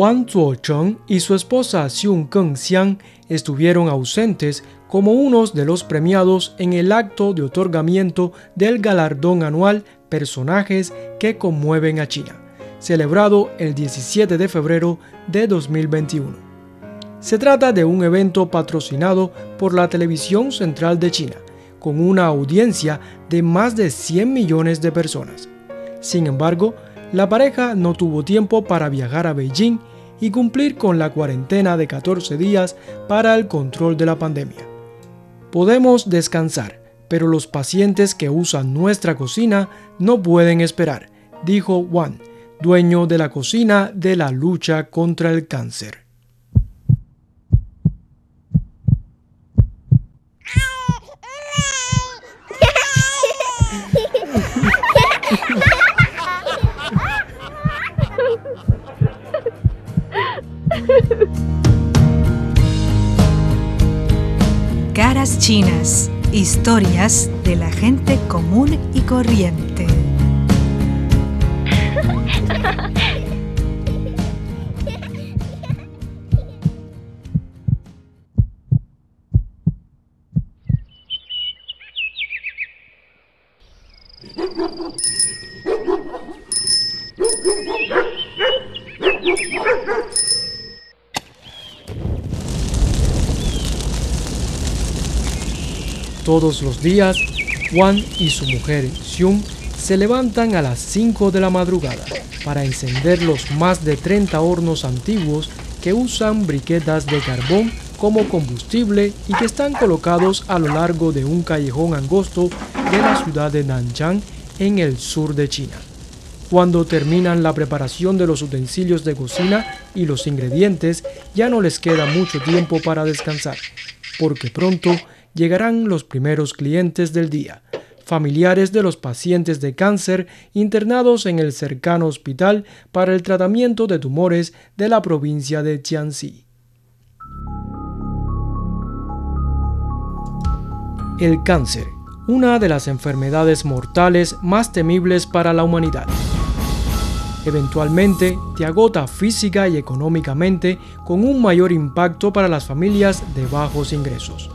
Wang Zuocheng y su esposa Xiong Keng-xiang estuvieron ausentes como unos de los premiados en el acto de otorgamiento del galardón anual Personajes que conmueven a China, celebrado el 17 de febrero de 2021. Se trata de un evento patrocinado por la Televisión Central de China, con una audiencia de más de 100 millones de personas. Sin embargo, la pareja no tuvo tiempo para viajar a Beijing y cumplir con la cuarentena de 14 días para el control de la pandemia. Podemos descansar, pero los pacientes que usan nuestra cocina no pueden esperar, dijo Juan, dueño de la cocina de la lucha contra el cáncer. Caras chinas, historias de la gente común y corriente. Todos los días, Juan y su mujer Xiong se levantan a las 5 de la madrugada para encender los más de 30 hornos antiguos que usan briquetas de carbón como combustible y que están colocados a lo largo de un callejón angosto de la ciudad de Nanchang en el sur de China. Cuando terminan la preparación de los utensilios de cocina y los ingredientes, ya no les queda mucho tiempo para descansar, porque pronto llegarán los primeros clientes del día, familiares de los pacientes de cáncer internados en el cercano hospital para el tratamiento de tumores de la provincia de Jiangxi. El cáncer, una de las enfermedades mortales más temibles para la humanidad. Eventualmente te agota física y económicamente con un mayor impacto para las familias de bajos ingresos.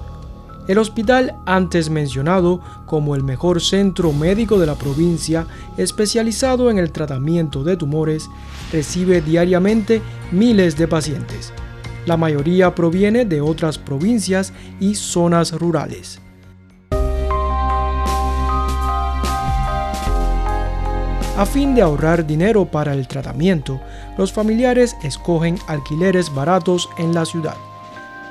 El hospital antes mencionado como el mejor centro médico de la provincia especializado en el tratamiento de tumores recibe diariamente miles de pacientes. La mayoría proviene de otras provincias y zonas rurales. A fin de ahorrar dinero para el tratamiento, los familiares escogen alquileres baratos en la ciudad.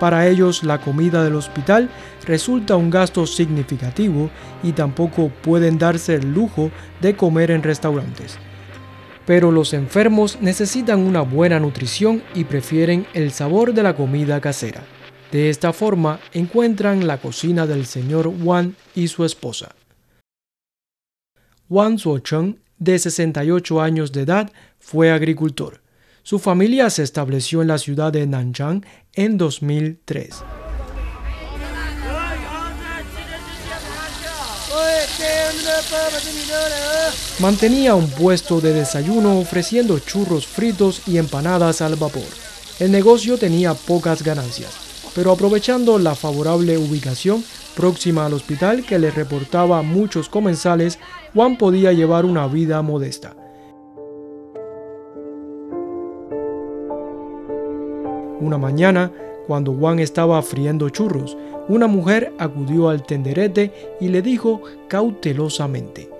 Para ellos la comida del hospital resulta un gasto significativo y tampoco pueden darse el lujo de comer en restaurantes. Pero los enfermos necesitan una buena nutrición y prefieren el sabor de la comida casera. De esta forma encuentran la cocina del señor Wan y su esposa. Wan Zuocheng, de 68 años de edad, fue agricultor. Su familia se estableció en la ciudad de Nanchang en 2003. Mantenía un puesto de desayuno ofreciendo churros fritos y empanadas al vapor. El negocio tenía pocas ganancias, pero aprovechando la favorable ubicación próxima al hospital que le reportaba muchos comensales, Juan podía llevar una vida modesta. Una mañana, cuando Juan estaba friendo churros, una mujer acudió al tenderete y le dijo cautelosamente,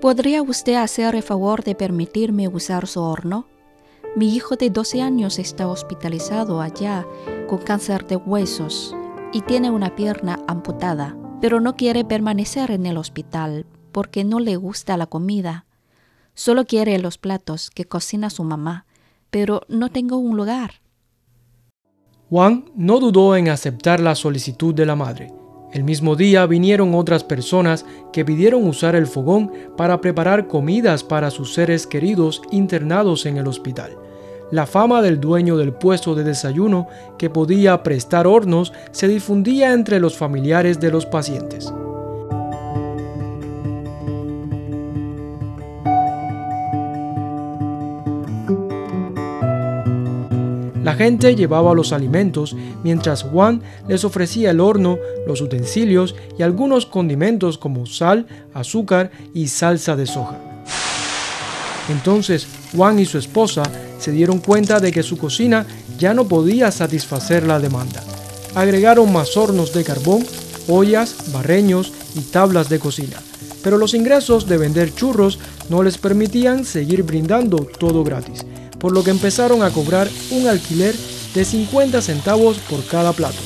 ¿Podría usted hacer el favor de permitirme usar su horno? Mi hijo de 12 años está hospitalizado allá con cáncer de huesos y tiene una pierna amputada, pero no quiere permanecer en el hospital porque no le gusta la comida. Solo quiere los platos que cocina su mamá, pero no tengo un lugar. Juan no dudó en aceptar la solicitud de la madre. El mismo día vinieron otras personas que pidieron usar el fogón para preparar comidas para sus seres queridos internados en el hospital. La fama del dueño del puesto de desayuno que podía prestar hornos se difundía entre los familiares de los pacientes. La gente llevaba los alimentos, mientras Juan les ofrecía el horno, los utensilios y algunos condimentos como sal, azúcar y salsa de soja. Entonces Juan y su esposa se dieron cuenta de que su cocina ya no podía satisfacer la demanda. Agregaron más hornos de carbón, ollas, barreños y tablas de cocina. Pero los ingresos de vender churros no les permitían seguir brindando todo gratis, por lo que empezaron a cobrar un alquiler de 50 centavos por cada plato,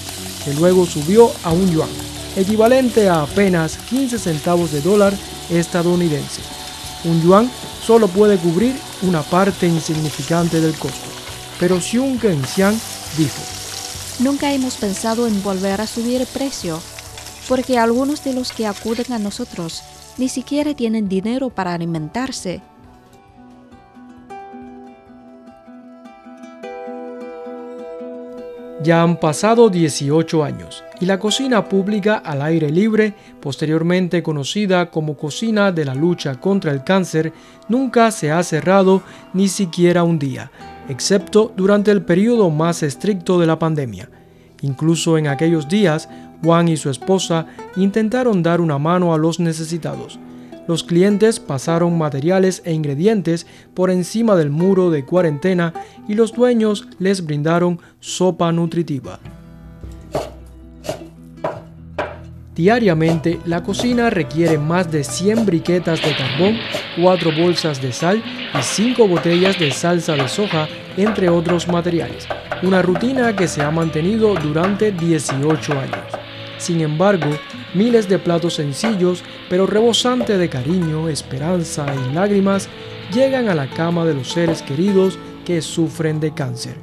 que luego subió a un yuan, equivalente a apenas 15 centavos de dólar estadounidense. Un yuan solo puede cubrir una parte insignificante del costo. Pero Xiong Genxiang dijo, Nunca hemos pensado en volver a subir el precio, porque algunos de los que acuden a nosotros ni siquiera tienen dinero para alimentarse. Ya han pasado 18 años y la cocina pública al aire libre, posteriormente conocida como cocina de la lucha contra el cáncer, nunca se ha cerrado ni siquiera un día, excepto durante el periodo más estricto de la pandemia. Incluso en aquellos días, Juan y su esposa intentaron dar una mano a los necesitados. Los clientes pasaron materiales e ingredientes por encima del muro de cuarentena y los dueños les brindaron sopa nutritiva. Diariamente, la cocina requiere más de 100 briquetas de carbón, 4 bolsas de sal y 5 botellas de salsa de soja, entre otros materiales. Una rutina que se ha mantenido durante 18 años. Sin embargo, miles de platos sencillos, pero rebosante de cariño, esperanza y lágrimas, llegan a la cama de los seres queridos que sufren de cáncer.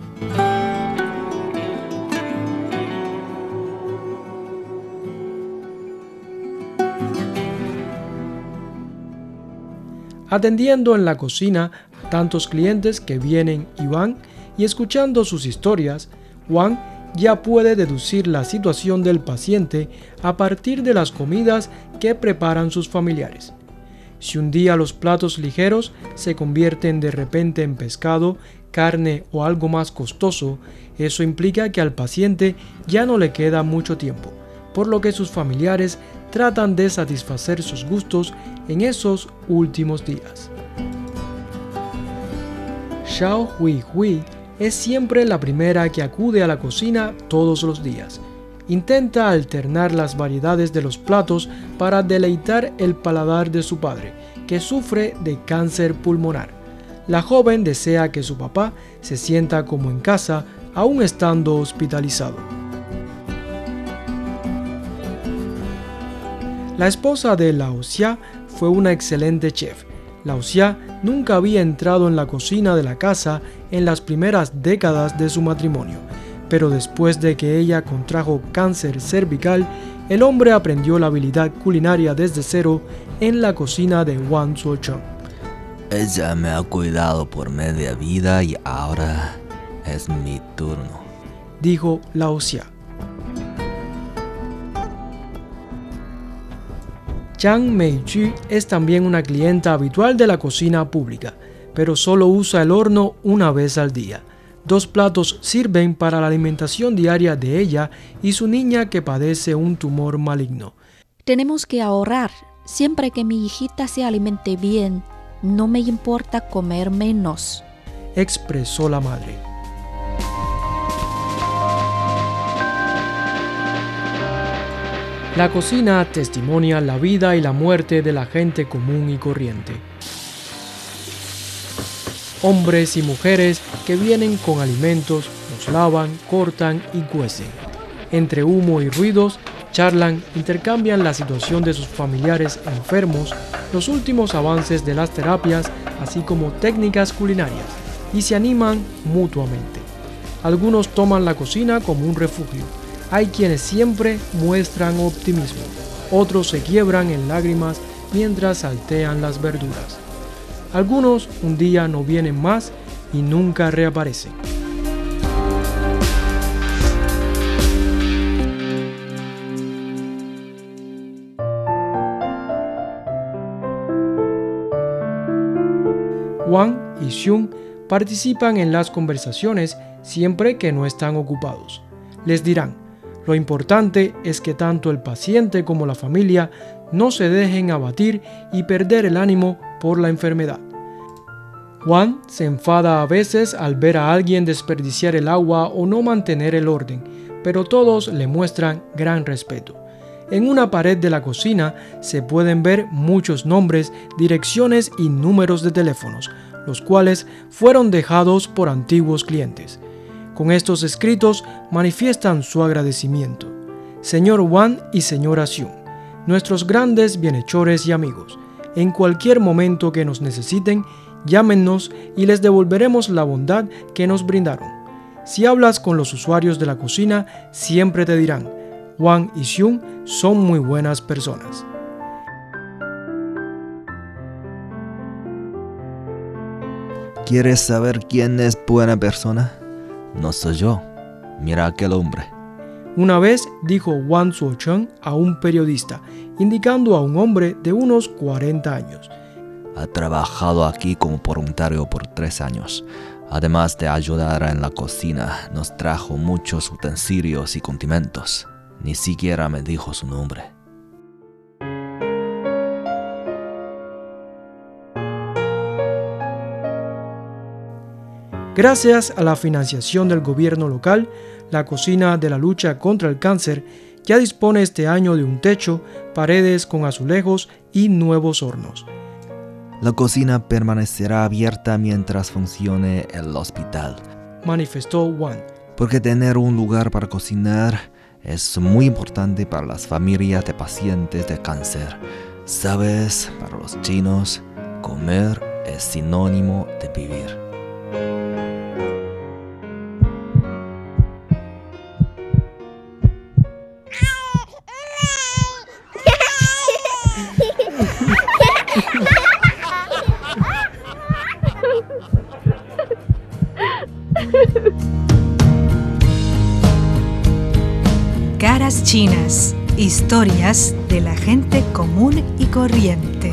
Atendiendo en la cocina a tantos clientes que vienen y van y escuchando sus historias, Juan ya puede deducir la situación del paciente a partir de las comidas que preparan sus familiares. Si un día los platos ligeros se convierten de repente en pescado, carne o algo más costoso, eso implica que al paciente ya no le queda mucho tiempo, por lo que sus familiares tratan de satisfacer sus gustos en esos últimos días. Xiao Hui Hui es siempre la primera que acude a la cocina todos los días. Intenta alternar las variedades de los platos para deleitar el paladar de su padre, que sufre de cáncer pulmonar. La joven desea que su papá se sienta como en casa, aún estando hospitalizado. La esposa de Lao Xia fue una excelente chef. Lao Xia nunca había entrado en la cocina de la casa en las primeras décadas de su matrimonio, pero después de que ella contrajo cáncer cervical, el hombre aprendió la habilidad culinaria desde cero en la cocina de Wang Zuocheng. Ella me ha cuidado por media vida y ahora es mi turno, dijo Lao Chang Meiju es también una clienta habitual de la cocina pública, pero solo usa el horno una vez al día. Dos platos sirven para la alimentación diaria de ella y su niña que padece un tumor maligno. Tenemos que ahorrar. Siempre que mi hijita se alimente bien, no me importa comer menos, expresó la madre. La cocina testimonia la vida y la muerte de la gente común y corriente. Hombres y mujeres que vienen con alimentos, los lavan, cortan y cuecen. Entre humo y ruidos, charlan, intercambian la situación de sus familiares enfermos, los últimos avances de las terapias, así como técnicas culinarias, y se animan mutuamente. Algunos toman la cocina como un refugio, hay quienes siempre muestran optimismo, otros se quiebran en lágrimas mientras saltean las verduras. Algunos un día no vienen más y nunca reaparecen. Wang y Xiong participan en las conversaciones siempre que no están ocupados. Les dirán, lo importante es que tanto el paciente como la familia no se dejen abatir y perder el ánimo por la enfermedad. Juan se enfada a veces al ver a alguien desperdiciar el agua o no mantener el orden, pero todos le muestran gran respeto. En una pared de la cocina se pueden ver muchos nombres, direcciones y números de teléfonos, los cuales fueron dejados por antiguos clientes. Con estos escritos manifiestan su agradecimiento. Señor Juan y Señora Xiong, nuestros grandes bienhechores y amigos, en cualquier momento que nos necesiten, llámenos y les devolveremos la bondad que nos brindaron. Si hablas con los usuarios de la cocina, siempre te dirán, Juan y Xiong son muy buenas personas. ¿Quieres saber quién es buena persona? No soy yo. Mira aquel hombre. Una vez dijo Wang Suocheng a un periodista, indicando a un hombre de unos 40 años. Ha trabajado aquí como voluntario por tres años. Además de ayudar en la cocina, nos trajo muchos utensilios y condimentos. Ni siquiera me dijo su nombre. Gracias a la financiación del gobierno local, la cocina de la lucha contra el cáncer ya dispone este año de un techo, paredes con azulejos y nuevos hornos. La cocina permanecerá abierta mientras funcione el hospital, manifestó Juan. Porque tener un lugar para cocinar es muy importante para las familias de pacientes de cáncer. Sabes, para los chinos, comer es sinónimo de vivir. Chinas, historias de la gente común y corriente.